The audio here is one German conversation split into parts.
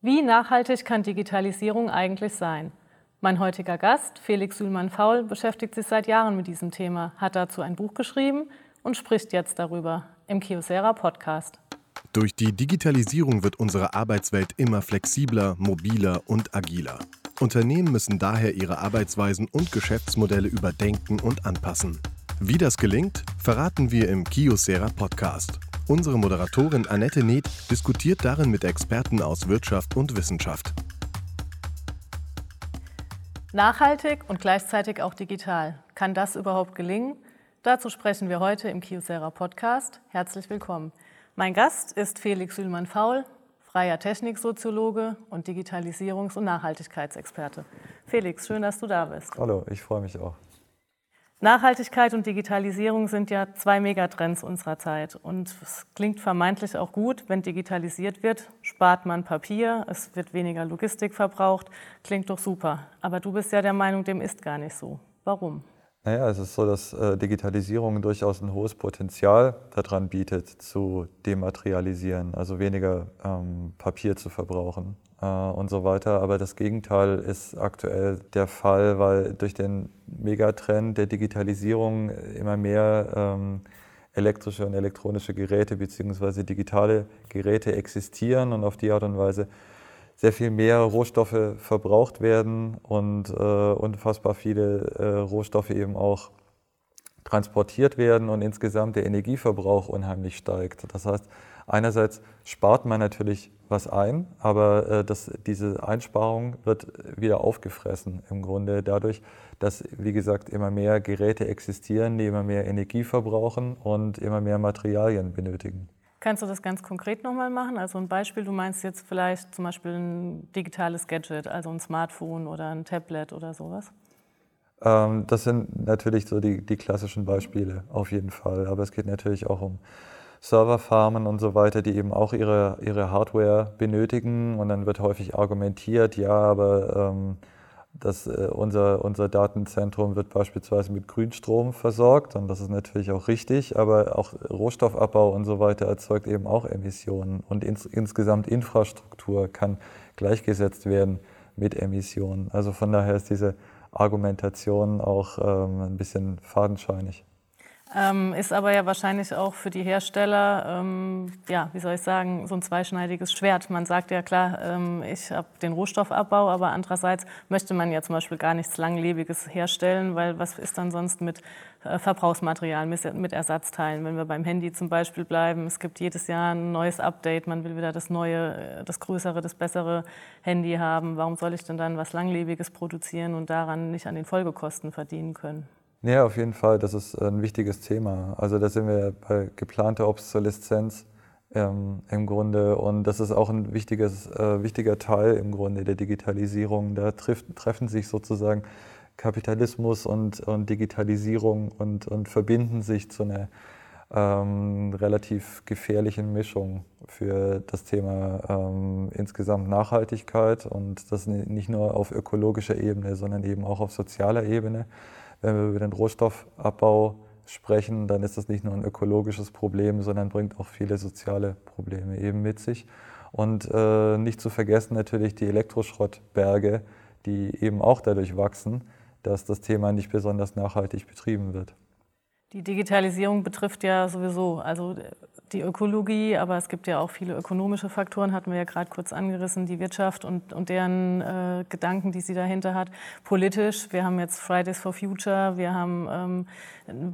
Wie nachhaltig kann Digitalisierung eigentlich sein? Mein heutiger Gast, Felix Sühlmann-Faul, beschäftigt sich seit Jahren mit diesem Thema, hat dazu ein Buch geschrieben und spricht jetzt darüber im Kiosera Podcast. Durch die Digitalisierung wird unsere Arbeitswelt immer flexibler, mobiler und agiler. Unternehmen müssen daher ihre Arbeitsweisen und Geschäftsmodelle überdenken und anpassen. Wie das gelingt, verraten wir im Kiosera Podcast. Unsere Moderatorin Annette Neth diskutiert darin mit Experten aus Wirtschaft und Wissenschaft. Nachhaltig und gleichzeitig auch digital. Kann das überhaupt gelingen? Dazu sprechen wir heute im Kiosera Podcast. Herzlich willkommen. Mein Gast ist Felix Sühlmann-Faul, freier Techniksoziologe und Digitalisierungs- und Nachhaltigkeitsexperte. Felix, schön, dass du da bist. Hallo, ich freue mich auch. Nachhaltigkeit und Digitalisierung sind ja zwei Megatrends unserer Zeit. Und es klingt vermeintlich auch gut, wenn digitalisiert wird, spart man Papier, es wird weniger Logistik verbraucht. Klingt doch super. Aber du bist ja der Meinung, dem ist gar nicht so. Warum? Naja, es ist so, dass äh, Digitalisierung durchaus ein hohes Potenzial daran bietet, zu dematerialisieren, also weniger ähm, Papier zu verbrauchen äh, und so weiter. Aber das Gegenteil ist aktuell der Fall, weil durch den Megatrend der Digitalisierung immer mehr ähm, elektrische und elektronische Geräte bzw. digitale Geräte existieren und auf die Art und Weise sehr viel mehr Rohstoffe verbraucht werden und äh, unfassbar viele äh, Rohstoffe eben auch transportiert werden und insgesamt der Energieverbrauch unheimlich steigt. Das heißt, einerseits spart man natürlich was ein, aber äh, das, diese Einsparung wird wieder aufgefressen im Grunde dadurch, dass, wie gesagt, immer mehr Geräte existieren, die immer mehr Energie verbrauchen und immer mehr Materialien benötigen. Kannst du das ganz konkret nochmal machen? Also ein Beispiel, du meinst jetzt vielleicht zum Beispiel ein digitales Gadget, also ein Smartphone oder ein Tablet oder sowas? Ähm, das sind natürlich so die, die klassischen Beispiele, auf jeden Fall. Aber es geht natürlich auch um Serverfarmen und so weiter, die eben auch ihre, ihre Hardware benötigen. Und dann wird häufig argumentiert, ja, aber ähm, das, äh, unser, unser Datenzentrum wird beispielsweise mit Grünstrom versorgt und das ist natürlich auch richtig, aber auch Rohstoffabbau und so weiter erzeugt eben auch Emissionen und ins, insgesamt Infrastruktur kann gleichgesetzt werden mit Emissionen. Also von daher ist diese Argumentation auch ähm, ein bisschen fadenscheinig. Ähm, ist aber ja wahrscheinlich auch für die Hersteller, ähm, ja, wie soll ich sagen, so ein zweischneidiges Schwert. Man sagt ja klar, ähm, ich habe den Rohstoffabbau, aber andererseits möchte man ja zum Beispiel gar nichts Langlebiges herstellen, weil was ist dann sonst mit äh, Verbrauchsmaterial, mit, Ersatzteilen? Wenn wir beim Handy zum Beispiel bleiben, es gibt jedes Jahr ein neues Update, man will wieder das neue, äh, das größere, das bessere Handy haben. Warum soll ich denn dann was Langlebiges produzieren und daran nicht an den Folgekosten verdienen können? Ja, auf jeden Fall, das ist ein wichtiges Thema. Also da sind wir bei geplanter Obsoleszenz ähm, im Grunde und das ist auch ein wichtiges, äh, wichtiger Teil im Grunde der Digitalisierung. Da trifft, treffen sich sozusagen Kapitalismus und, und Digitalisierung und, und verbinden sich zu einer ähm, relativ gefährlichen Mischung für das Thema ähm, insgesamt Nachhaltigkeit und das nicht nur auf ökologischer Ebene, sondern eben auch auf sozialer Ebene. Wenn wir über den Rohstoffabbau sprechen, dann ist das nicht nur ein ökologisches Problem, sondern bringt auch viele soziale Probleme eben mit sich. Und äh, nicht zu vergessen natürlich die Elektroschrottberge, die eben auch dadurch wachsen, dass das Thema nicht besonders nachhaltig betrieben wird. Die Digitalisierung betrifft ja sowieso, also die Ökologie, aber es gibt ja auch viele ökonomische Faktoren, hatten wir ja gerade kurz angerissen, die Wirtschaft und, und deren äh, Gedanken, die sie dahinter hat. Politisch, wir haben jetzt Fridays for Future, wir haben ähm,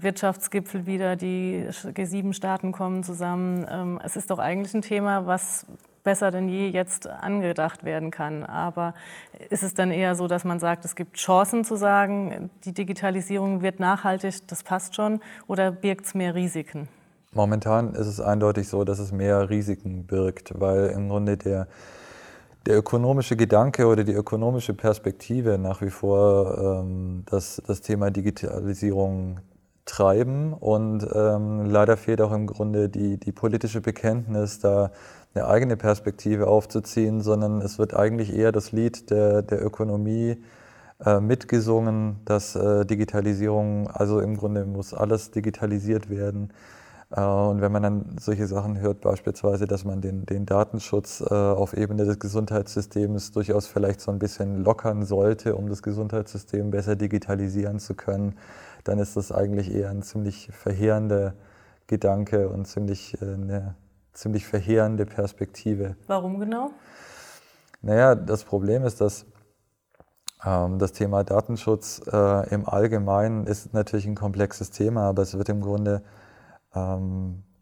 Wirtschaftsgipfel wieder, die G7-Staaten kommen zusammen. Ähm, es ist doch eigentlich ein Thema, was besser denn je jetzt angedacht werden kann. Aber ist es dann eher so, dass man sagt, es gibt Chancen zu sagen, die Digitalisierung wird nachhaltig, das passt schon, oder birgt es mehr Risiken? Momentan ist es eindeutig so, dass es mehr Risiken birgt, weil im Grunde der, der ökonomische Gedanke oder die ökonomische Perspektive nach wie vor ähm, das, das Thema Digitalisierung treiben. Und ähm, leider fehlt auch im Grunde die, die politische Bekenntnis, da eine eigene Perspektive aufzuziehen, sondern es wird eigentlich eher das Lied der, der Ökonomie äh, mitgesungen, dass äh, Digitalisierung, also im Grunde muss alles digitalisiert werden und wenn man dann solche Sachen hört, beispielsweise, dass man den, den Datenschutz äh, auf Ebene des Gesundheitssystems durchaus vielleicht so ein bisschen lockern sollte, um das Gesundheitssystem besser digitalisieren zu können, dann ist das eigentlich eher ein ziemlich verheerender Gedanke und ziemlich, äh, eine ziemlich verheerende Perspektive. Warum genau? Naja, das Problem ist, dass ähm, das Thema Datenschutz äh, im Allgemeinen ist natürlich ein komplexes Thema, aber es wird im Grunde,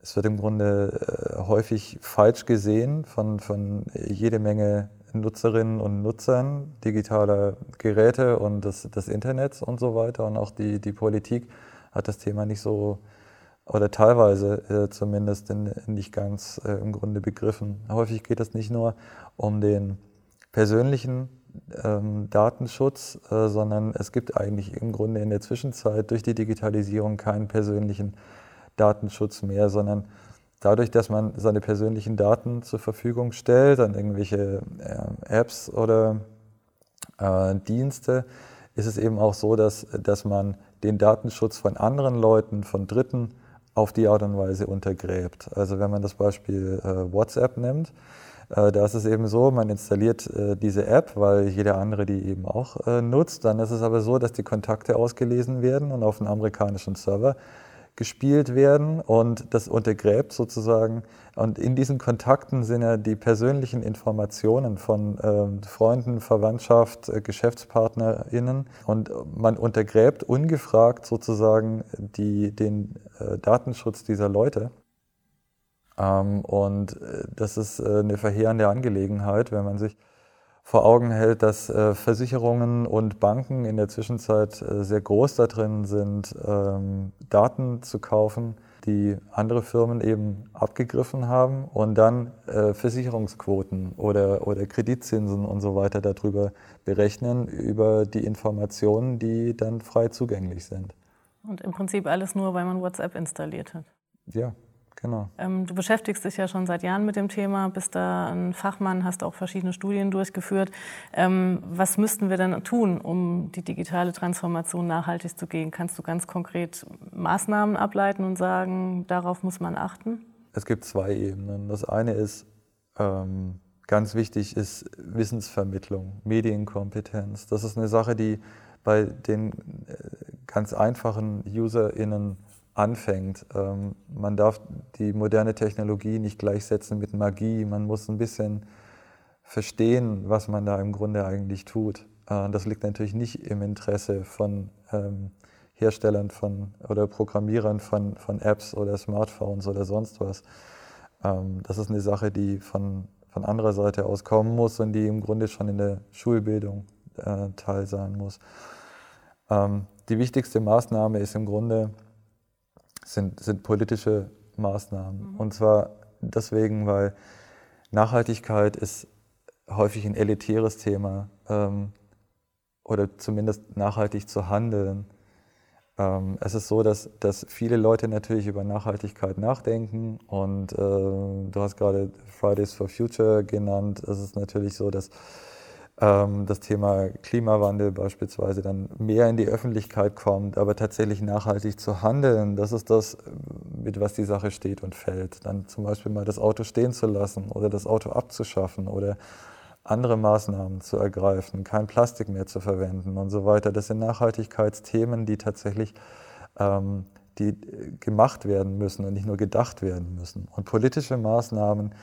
es wird im Grunde äh, häufig falsch gesehen von, von jede Menge Nutzerinnen und Nutzern digitaler Geräte und des, des Internets und so weiter. Und auch die, die Politik hat das Thema nicht so oder teilweise äh, zumindest in, nicht ganz äh, im Grunde begriffen. Häufig geht es nicht nur um den persönlichen ähm, Datenschutz, äh, sondern es gibt eigentlich im Grunde in der Zwischenzeit durch die Digitalisierung keinen persönlichen Datenschutz mehr, sondern dadurch, dass man seine persönlichen Daten zur Verfügung stellt an irgendwelche äh, Apps oder äh, Dienste, ist es eben auch so, dass, dass man den Datenschutz von anderen Leuten, von Dritten, auf die Art und Weise untergräbt. Also wenn man das Beispiel äh, WhatsApp nimmt, äh, da ist es eben so, man installiert äh, diese App, weil jeder andere die eben auch äh, nutzt. Dann ist es aber so, dass die Kontakte ausgelesen werden und auf einen amerikanischen Server gespielt werden und das untergräbt sozusagen. Und in diesen Kontakten sind ja die persönlichen Informationen von äh, Freunden, Verwandtschaft, äh, GeschäftspartnerInnen und man untergräbt ungefragt sozusagen die, den äh, Datenschutz dieser Leute. Ähm, und äh, das ist äh, eine verheerende Angelegenheit, wenn man sich vor Augen hält, dass äh, Versicherungen und Banken in der Zwischenzeit äh, sehr groß da drin sind, ähm, Daten zu kaufen, die andere Firmen eben abgegriffen haben und dann äh, Versicherungsquoten oder, oder Kreditzinsen und so weiter darüber berechnen, über die Informationen, die dann frei zugänglich sind. Und im Prinzip alles nur, weil man WhatsApp installiert hat. Ja, Genau. Ähm, du beschäftigst dich ja schon seit Jahren mit dem Thema, bist da ein Fachmann, hast auch verschiedene Studien durchgeführt. Ähm, was müssten wir denn tun, um die digitale Transformation nachhaltig zu gehen? Kannst du ganz konkret Maßnahmen ableiten und sagen, darauf muss man achten? Es gibt zwei Ebenen. Das eine ist, ähm, ganz wichtig ist Wissensvermittlung, Medienkompetenz. Das ist eine Sache, die bei den äh, ganz einfachen UserInnen anfängt. Ähm, man darf die moderne Technologie nicht gleichsetzen mit Magie. Man muss ein bisschen verstehen, was man da im Grunde eigentlich tut. Äh, das liegt natürlich nicht im Interesse von ähm, Herstellern von oder Programmierern von, von Apps oder Smartphones oder sonst was. Ähm, das ist eine Sache, die von, von anderer Seite aus kommen muss und die im Grunde schon in der Schulbildung äh, Teil sein muss. Ähm, die wichtigste Maßnahme ist im Grunde, sind, sind politische Maßnahmen. Mhm. Und zwar deswegen, weil Nachhaltigkeit ist häufig ein elitäres Thema ähm, oder zumindest nachhaltig zu handeln. Ähm, es ist so, dass, dass viele Leute natürlich über Nachhaltigkeit nachdenken und äh, du hast gerade Fridays for Future genannt. Es ist natürlich so, dass das Thema Klimawandel beispielsweise dann mehr in die Öffentlichkeit kommt, aber tatsächlich nachhaltig zu handeln, das ist das, mit was die Sache steht und fällt. Dann zum Beispiel mal das Auto stehen zu lassen oder das Auto abzuschaffen oder andere Maßnahmen zu ergreifen, kein Plastik mehr zu verwenden und so weiter. Das sind Nachhaltigkeitsthemen, die tatsächlich ähm, die gemacht werden müssen und nicht nur gedacht werden müssen. Und politische Maßnahmen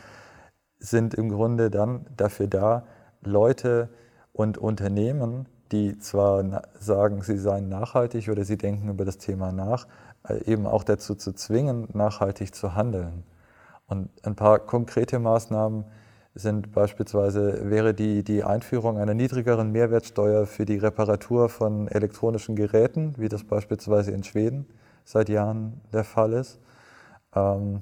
sind im Grunde dann dafür da, Leute und Unternehmen, die zwar sagen, sie seien nachhaltig oder sie denken über das Thema nach, äh, eben auch dazu zu zwingen, nachhaltig zu handeln. Und ein paar konkrete Maßnahmen sind beispielsweise, wäre die, die Einführung einer niedrigeren Mehrwertsteuer für die Reparatur von elektronischen Geräten, wie das beispielsweise in Schweden seit Jahren der Fall ist. Ähm,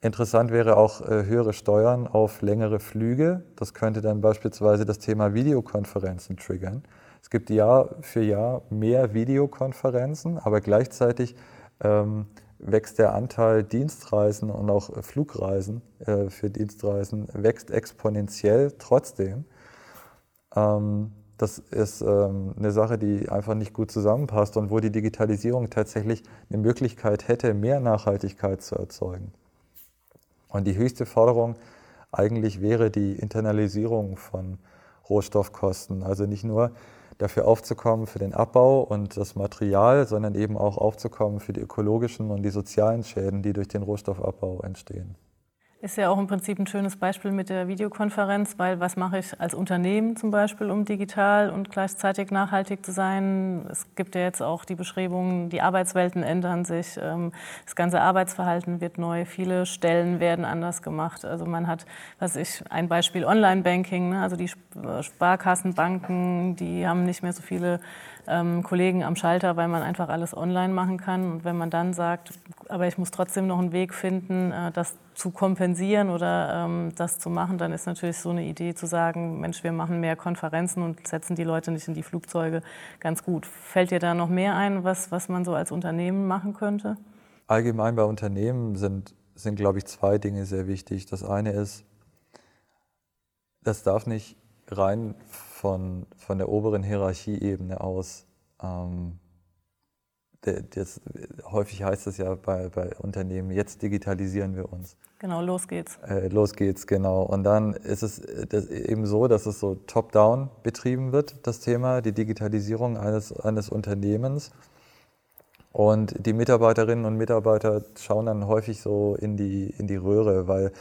Interessant wäre auch äh, höhere Steuern auf längere Flüge. Das könnte dann beispielsweise das Thema Videokonferenzen triggern. Es gibt Jahr für Jahr mehr Videokonferenzen, aber gleichzeitig ähm, wächst der Anteil Dienstreisen und auch Flugreisen äh, für Dienstreisen wächst exponentiell trotzdem. Ähm, das ist ähm, eine Sache, die einfach nicht gut zusammenpasst und wo die Digitalisierung tatsächlich eine Möglichkeit hätte, mehr Nachhaltigkeit zu erzeugen. Und die höchste Forderung eigentlich wäre die Internalisierung von Rohstoffkosten. Also nicht nur dafür aufzukommen für den Abbau und das Material, sondern eben auch aufzukommen für die ökologischen und die sozialen Schäden, die durch den Rohstoffabbau entstehen. Ist ja auch im Prinzip ein schönes Beispiel mit der Videokonferenz, weil was mache ich als Unternehmen zum Beispiel, um digital und gleichzeitig nachhaltig zu sein? Es gibt ja jetzt auch die Beschreibungen, die Arbeitswelten ändern sich, ähm, das ganze Arbeitsverhalten wird neu, viele Stellen werden anders gemacht. Also man hat, was ich, ein Beispiel Online-Banking, ne? also die Sparkassen, Banken, die haben nicht mehr so viele ähm, Kollegen am Schalter, weil man einfach alles online machen kann. Und wenn man dann sagt, aber ich muss trotzdem noch einen Weg finden, äh, das zu kompensieren oder ähm, das zu machen, dann ist natürlich so eine Idee zu sagen, Mensch, wir machen mehr Konferenzen und setzen die Leute nicht in die Flugzeuge ganz gut. Fällt dir da noch mehr ein, was, was man so als Unternehmen machen könnte? Allgemein bei Unternehmen sind, sind, glaube ich, zwei Dinge sehr wichtig. Das eine ist, das darf nicht rein von, von der oberen Hierarchieebene aus. Ähm, das, häufig heißt es ja bei, bei, Unternehmen, jetzt digitalisieren wir uns. Genau, los geht's. Äh, los geht's, genau. Und dann ist es eben so, dass es so top-down betrieben wird, das Thema, die Digitalisierung eines, eines Unternehmens. Und die Mitarbeiterinnen und Mitarbeiter schauen dann häufig so in die, in die Röhre, weil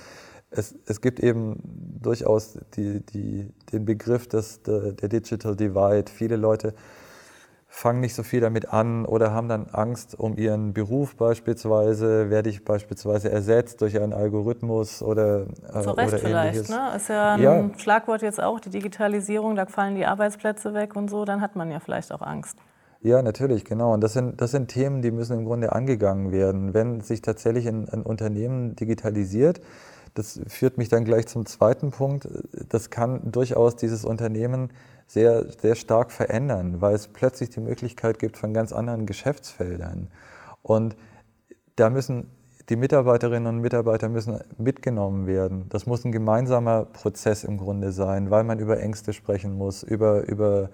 es, es gibt eben durchaus die, die, den Begriff des, der, der Digital Divide. Viele Leute fangen nicht so viel damit an oder haben dann Angst um ihren Beruf beispielsweise. Werde ich beispielsweise ersetzt durch einen Algorithmus oder äh, Zu Recht oder vielleicht, ne? Ist ja ein ja. Schlagwort jetzt auch, die Digitalisierung, da fallen die Arbeitsplätze weg und so, dann hat man ja vielleicht auch Angst. Ja, natürlich, genau. Und das sind, das sind Themen, die müssen im Grunde angegangen werden. Wenn sich tatsächlich ein, ein Unternehmen digitalisiert, das führt mich dann gleich zum zweiten Punkt. Das kann durchaus dieses Unternehmen sehr, sehr stark verändern, weil es plötzlich die Möglichkeit gibt von ganz anderen Geschäftsfeldern. Und da müssen die Mitarbeiterinnen und Mitarbeiter müssen mitgenommen werden. Das muss ein gemeinsamer Prozess im Grunde sein, weil man über Ängste sprechen muss, über, über,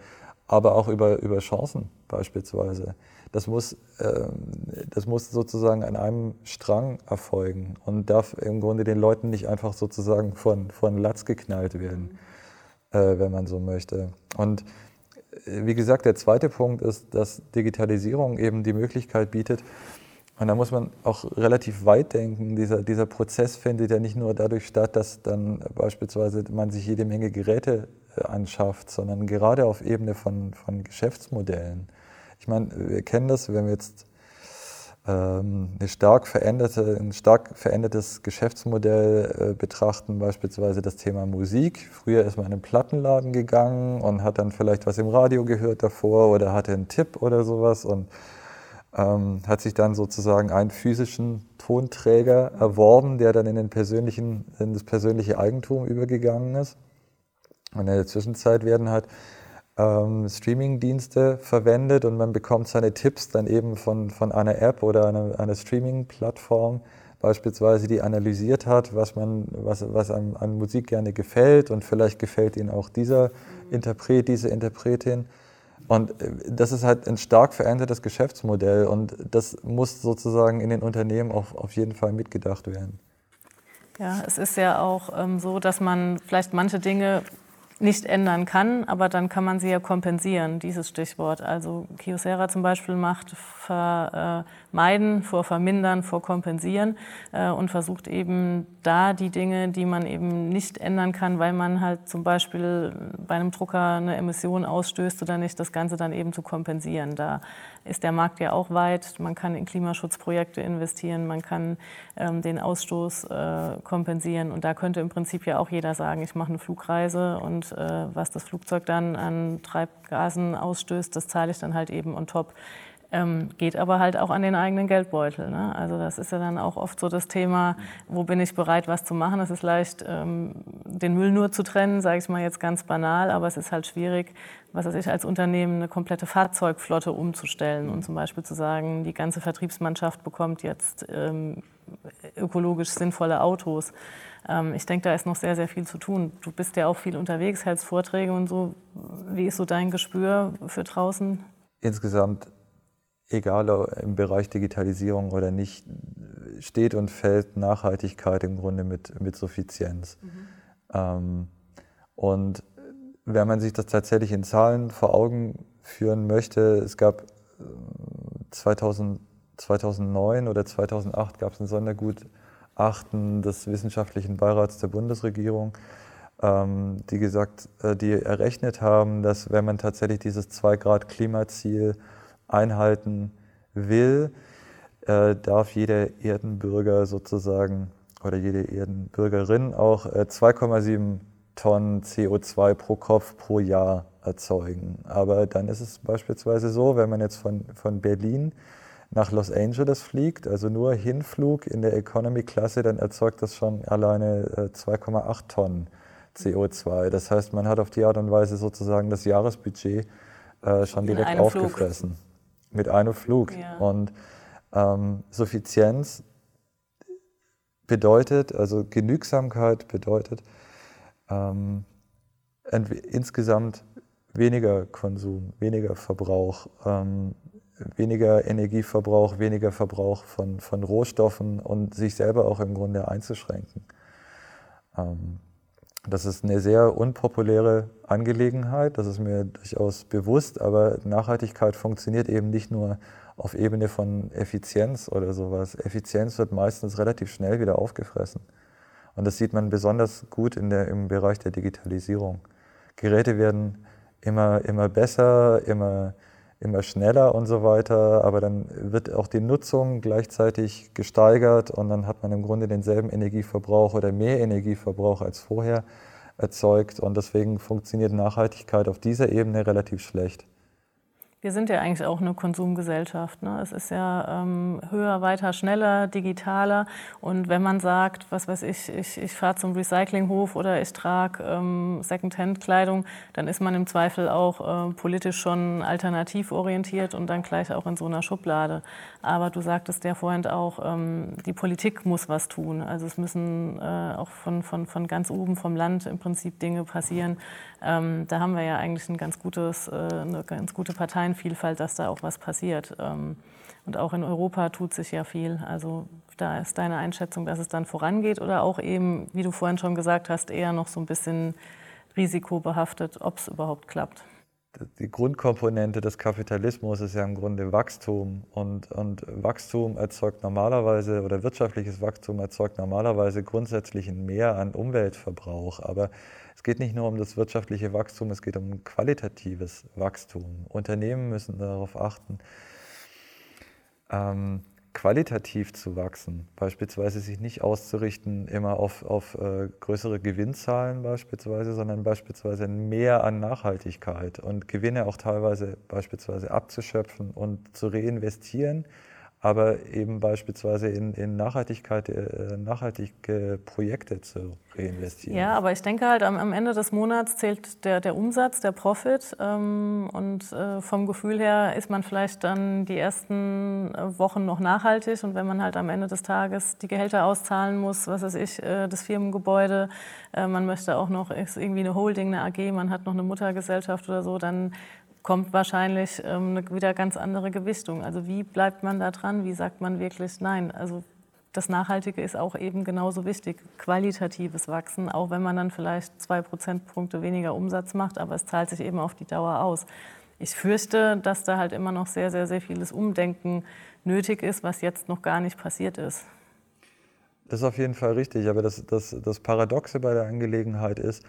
aber auch über, über Chancen beispielsweise das muss, ähm, das muss sozusagen an einem Strang erfolgen und darf im Grunde den Leuten nicht einfach sozusagen von, von Latz geknallt werden, äh, wenn man so möchte. Und äh, wie gesagt, der zweite Punkt ist, dass Digitalisierung eben die Möglichkeit bietet, und da muss man auch relativ weit denken. Dieser, dieser Prozess findet ja nicht nur dadurch statt, dass dann beispielsweise man sich jede Menge Geräte äh, anschafft, sondern gerade auf Ebene von, von Geschäftsmodellen. Ich meine, wir kennen das, wenn wir jetzt ähm, eine stark veränderte, ein stark verändertes Geschäftsmodell äh, betrachten, beispielsweise das Thema Musik. Früher ist man in einen Plattenladen gegangen und hat dann vielleicht was im Radio gehört davor oder hatte einen Tipp oder sowas und ähm, hat sich dann sozusagen einen physischen Tonträger erworben, der dann in, den persönlichen, in das persönliche Eigentum übergegangen ist. Und in der Zwischenzeit werden halt ähm, Streaming-Dienste verwendet und man bekommt seine Tipps dann eben von, von einer App oder einer, einer Streaming-Plattform beispielsweise, die analysiert hat, was, man, was, was einem an Musik gerne gefällt und vielleicht gefällt ihnen auch dieser Interpret, diese Interpretin. Und äh, das ist halt ein stark verändertes Geschäftsmodell und das muss sozusagen in den Unternehmen auch auf jeden Fall mitgedacht werden. Ja, es ist ja auch ähm, so, dass man vielleicht manche Dinge nicht ändern kann, aber dann kann man sie ja kompensieren, dieses Stichwort. Also Kyocera zum Beispiel macht vermeiden vor vermindern, vor kompensieren äh, und versucht eben da die Dinge, die man eben nicht ändern kann, weil man halt zum Beispiel bei einem Drucker eine Emission ausstößt oder nicht, das Ganze dann eben zu kompensieren. Da ist der Markt ja auch weit. Man kann in Klimaschutzprojekte investieren, man kann ähm, den Ausstoß äh, kompensieren. Und da könnte im Prinzip ja auch jeder sagen, ich mache eine Flugreise und äh, was das Flugzeug dann an Treibgasen ausstößt, das zahle ich dann halt eben on top. Ähm, geht aber halt auch an den eigenen Geldbeutel. Ne? Also das ist ja dann auch oft so das Thema, wo bin ich bereit, was zu machen. Es ist leicht, ähm, den Müll nur zu trennen, sage ich mal jetzt ganz banal, aber es ist halt schwierig, was weiß ich, als Unternehmen eine komplette Fahrzeugflotte umzustellen und zum Beispiel zu sagen, die ganze Vertriebsmannschaft bekommt jetzt ähm, ökologisch sinnvolle Autos. Ähm, ich denke, da ist noch sehr, sehr viel zu tun. Du bist ja auch viel unterwegs, hältst Vorträge und so. Wie ist so dein Gespür für draußen? Insgesamt, egal im Bereich Digitalisierung oder nicht, steht und fällt Nachhaltigkeit im Grunde mit, mit Suffizienz. Mhm. Ähm, und wenn man sich das tatsächlich in Zahlen vor Augen führen möchte, es gab 2000, äh, 2009 oder 2008 gab es ein Sondergutachten des Wissenschaftlichen Beirats der Bundesregierung, ähm, die gesagt, äh, die errechnet haben, dass wenn man tatsächlich dieses 2 Grad Klimaziel einhalten will, äh, darf jeder Erdenbürger sozusagen oder jede Erdenbürgerin auch 2,7 Tonnen CO2 pro Kopf pro Jahr erzeugen. Aber dann ist es beispielsweise so, wenn man jetzt von, von Berlin nach Los Angeles fliegt, also nur Hinflug in der Economy-Klasse, dann erzeugt das schon alleine 2,8 äh, Tonnen CO2. Das heißt, man hat auf die Art und Weise sozusagen das Jahresbudget äh, schon in direkt aufgefressen. Flug. Mit einem Flug. Ja. Und ähm, Suffizienz bedeutet, also Genügsamkeit bedeutet, ähm, insgesamt weniger Konsum, weniger Verbrauch, ähm, weniger Energieverbrauch, weniger Verbrauch von, von Rohstoffen und sich selber auch im Grunde einzuschränken. Ähm, das ist eine sehr unpopuläre Angelegenheit, das ist mir durchaus bewusst, aber Nachhaltigkeit funktioniert eben nicht nur auf Ebene von Effizienz oder sowas. Effizienz wird meistens relativ schnell wieder aufgefressen. Und das sieht man besonders gut in der, im Bereich der Digitalisierung. Geräte werden immer, immer besser, immer, immer schneller und so weiter, aber dann wird auch die Nutzung gleichzeitig gesteigert und dann hat man im Grunde denselben Energieverbrauch oder mehr Energieverbrauch als vorher erzeugt und deswegen funktioniert Nachhaltigkeit auf dieser Ebene relativ schlecht. Wir sind ja eigentlich auch eine Konsumgesellschaft. Ne? Es ist ja ähm, höher, weiter, schneller, digitaler. Und wenn man sagt, was weiß ich, ich, ich fahre zum Recyclinghof oder ich trage ähm, Secondhand-Kleidung, dann ist man im Zweifel auch äh, politisch schon alternativ orientiert und dann gleich auch in so einer Schublade. Aber du sagtest ja vorhin auch, ähm, die Politik muss was tun. Also es müssen äh, auch von, von, von ganz oben vom Land im Prinzip Dinge passieren. Ähm, da haben wir ja eigentlich ein ganz gutes, äh, eine ganz gute Parteien Vielfalt, dass da auch was passiert. Ähm, und auch in Europa tut sich ja viel. Also da ist deine Einschätzung, dass es dann vorangeht oder auch eben, wie du vorhin schon gesagt hast, eher noch so ein bisschen risikobehaftet, ob es überhaupt klappt. Die Grundkomponente des Kapitalismus ist ja im Grunde Wachstum. Und, und Wachstum erzeugt normalerweise, oder wirtschaftliches Wachstum erzeugt normalerweise grundsätzlich ein Mehr an Umweltverbrauch. Aber es geht nicht nur um das wirtschaftliche Wachstum, es geht um qualitatives Wachstum. Unternehmen müssen darauf achten, ähm, qualitativ zu wachsen, beispielsweise sich nicht auszurichten immer auf, auf äh, größere Gewinnzahlen beispielsweise, sondern beispielsweise mehr an Nachhaltigkeit und Gewinne auch teilweise beispielsweise abzuschöpfen und zu reinvestieren aber eben beispielsweise in, in Nachhaltigkeit, äh, nachhaltige Projekte zu reinvestieren. Ja, aber ich denke halt, am, am Ende des Monats zählt der, der Umsatz, der Profit. Ähm, und äh, vom Gefühl her ist man vielleicht dann die ersten äh, Wochen noch nachhaltig. Und wenn man halt am Ende des Tages die Gehälter auszahlen muss, was weiß ich, äh, das Firmengebäude, äh, man möchte auch noch irgendwie eine Holding, eine AG, man hat noch eine Muttergesellschaft oder so, dann kommt wahrscheinlich ähm, eine wieder ganz andere Gewichtung. Also wie bleibt man da dran? Wie sagt man wirklich nein? Also das Nachhaltige ist auch eben genauso wichtig, qualitatives Wachsen, auch wenn man dann vielleicht zwei Prozentpunkte weniger Umsatz macht, aber es zahlt sich eben auf die Dauer aus. Ich fürchte, dass da halt immer noch sehr, sehr, sehr vieles Umdenken nötig ist, was jetzt noch gar nicht passiert ist. Das ist auf jeden Fall richtig, aber das, das, das Paradoxe bei der Angelegenheit ist,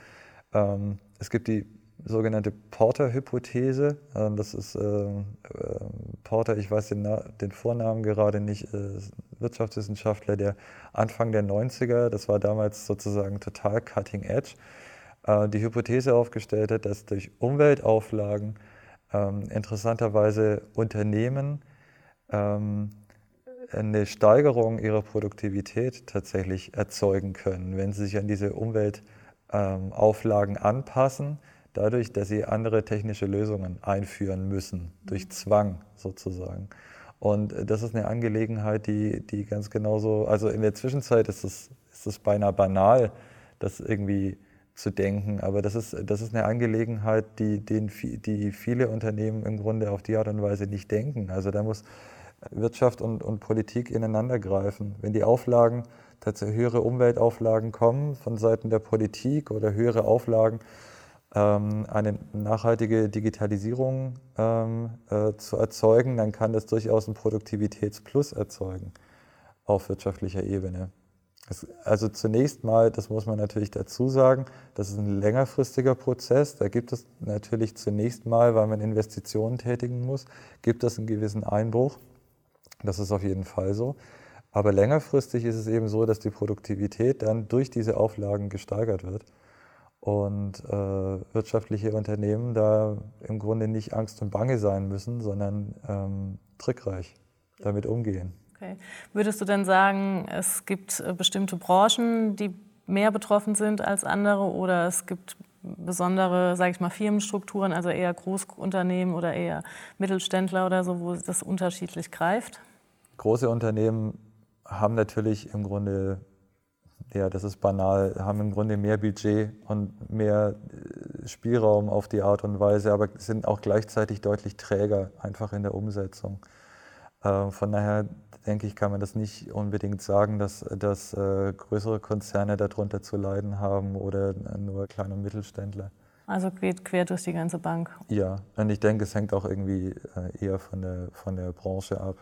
ähm, es gibt die sogenannte Porter-Hypothese. Ähm, das ist äh, äh, Porter, ich weiß den, den, Vornamen gerade nicht, äh, Wirtschaftswissenschaftler, der Anfang der 90er, das war damals sozusagen total cutting edge, die Hypothese aufgestellt hat, dass durch Umweltauflagen ähm, interessanterweise Unternehmen ähm, eine Steigerung ihrer Produktivität tatsächlich erzeugen können, wenn sie sich an diese Umweltauflagen anpassen dadurch, dass sie andere technische Lösungen einführen müssen, durch Zwang sozusagen. Und das ist eine Angelegenheit, die, die ganz genauso, also in der Zwischenzeit ist es, ist es beinahe banal, das irgendwie zu denken. Aber das ist, das ist eine Angelegenheit, die, den, die viele Unternehmen im Grunde auf die Art und Weise nicht denken. Also da muss Wirtschaft und, und Politik ineinander greifen. Wenn die Auflagen, tatsächlich höhere Umweltauflagen kommen von Seiten der Politik oder höhere Auflagen, eine nachhaltige Digitalisierung ähm, äh, zu erzeugen, dann kann das durchaus einen Produktivitätsplus erzeugen auf wirtschaftlicher Ebene. Also zunächst mal, das muss man natürlich dazu sagen, das ist ein längerfristiger Prozess. Da gibt es natürlich zunächst mal, weil man Investitionen tätigen muss, gibt es einen gewissen Einbruch. Das ist auf jeden Fall so. Aber längerfristig ist es eben so, dass die Produktivität dann durch diese Auflagen gesteigert wird und äh, wirtschaftliche Unternehmen da im Grunde nicht Angst und Bange sein müssen, sondern ähm, trickreich damit umgehen. Okay. Würdest du denn sagen, es gibt äh, bestimmte Branchen, die mehr betroffen sind als andere oder es gibt besondere, sage ich mal, Firmenstrukturen, also eher Großunternehmen oder eher Mittelständler oder so, wo das unterschiedlich greift? Große Unternehmen haben natürlich im Grunde, ja, das ist banal, haben im Grunde mehr Budget und mehr äh, Spielraum auf die Art und Weise, aber sind auch gleichzeitig deutlich träger einfach in der Umsetzung. Äh, von daher denke ich, kann man das nicht unbedingt sagen, dass, dass äh, größere Konzerne darunter zu leiden haben oder nur kleine Mittelständler. Also geht quer durch die ganze Bank. Ja, und ich denke, es hängt auch irgendwie eher von der, von der Branche ab.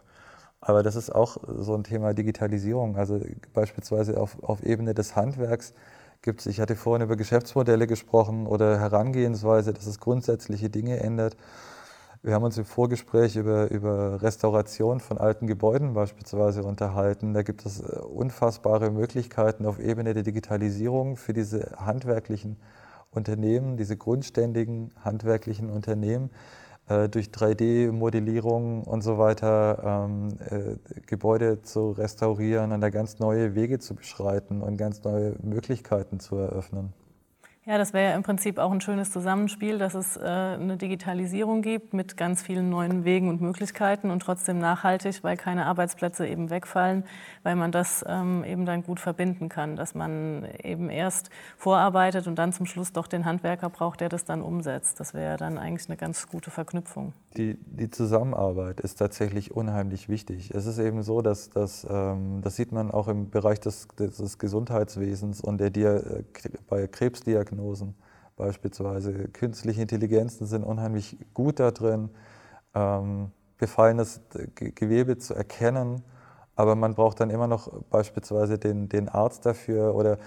Aber das ist auch so ein Thema Digitalisierung. Also beispielsweise auf, auf Ebene des Handwerks gibt es, ich hatte vorhin über Geschäftsmodelle gesprochen oder Herangehensweise, dass es grundsätzliche Dinge ändert. Wir haben uns im Vorgespräch über, über Restauration von alten Gebäuden beispielsweise unterhalten. Da gibt es äh, unfassbare Möglichkeiten auf Ebene der Digitalisierung für diese handwerklichen Unternehmen, diese grundständigen handwerklichen Unternehmen, äh, durch 3D-Modellierung und so weiter ähm, äh, Gebäude zu restaurieren und da ganz neue Wege zu beschreiten und ganz neue Möglichkeiten zu eröffnen. Ja, das wäre ja im Prinzip auch ein schönes Zusammenspiel, dass es äh, eine Digitalisierung gibt mit ganz vielen neuen Wegen und Möglichkeiten und trotzdem nachhaltig, weil keine Arbeitsplätze eben wegfallen, weil man das ähm, eben dann gut verbinden kann, dass man eben erst vorarbeitet und dann zum Schluss doch den Handwerker braucht, der das dann umsetzt. Das wäre dann eigentlich eine ganz gute Verknüpfung. Die, die Zusammenarbeit ist tatsächlich unheimlich wichtig. Es ist eben so, dass, dass ähm, das sieht man auch im Bereich des, des Gesundheitswesens und der, der bei Krebsdiagnostik Diagnosen beispielsweise. Künstliche Intelligenzen sind unheimlich gut darin, ähm, befallenes Gewebe zu erkennen, aber man braucht dann immer noch beispielsweise den, den Arzt dafür oder,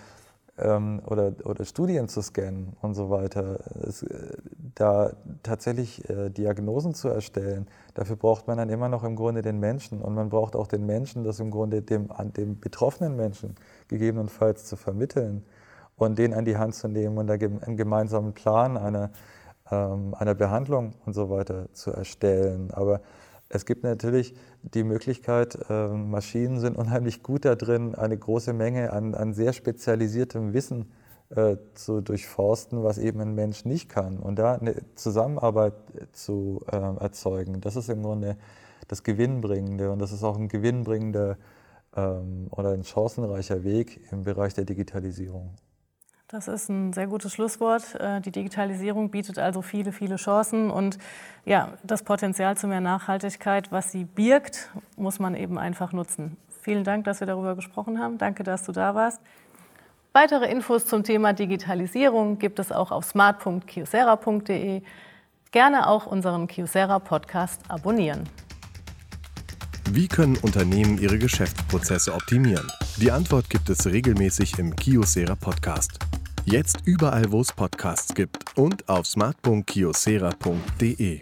ähm, oder, oder Studien zu scannen und so weiter. Es, äh, da tatsächlich äh, Diagnosen zu erstellen, dafür braucht man dann immer noch im Grunde den Menschen und man braucht auch den Menschen, das im Grunde dem, an dem betroffenen Menschen gegebenenfalls zu vermitteln und den an die Hand zu nehmen und einen gemeinsamen Plan einer, ähm, einer Behandlung und so weiter zu erstellen. Aber es gibt natürlich die Möglichkeit, äh, Maschinen sind unheimlich gut da drin, eine große Menge an, an sehr spezialisiertem Wissen äh, zu durchforsten, was eben ein Mensch nicht kann. Und da eine Zusammenarbeit zu äh, erzeugen, das ist im Grunde das Gewinnbringende und das ist auch ein gewinnbringender ähm, oder ein chancenreicher Weg im Bereich der Digitalisierung. Das ist ein sehr gutes Schlusswort. Äh, die Digitalisierung bietet also viele, viele Chancen und ja, das Potenzial zu mehr Nachhaltigkeit, was sie birgt, muss man eben einfach nutzen. Vielen Dank, dass wir darüber gesprochen haben. Danke, dass du da warst. Weitere Infos zum Thema Digitalisierung gibt es auch auf smart.kiosera.de. Gerne auch unseren Kiosera Podcast abonnieren. Wie können Unternehmen ihre Geschäftsprozesse optimieren? Die Antwort gibt es regelmäßig im Kiosera Podcast. Jetzt überall, wo es Podcasts gibt und auf smart.kiosera.de.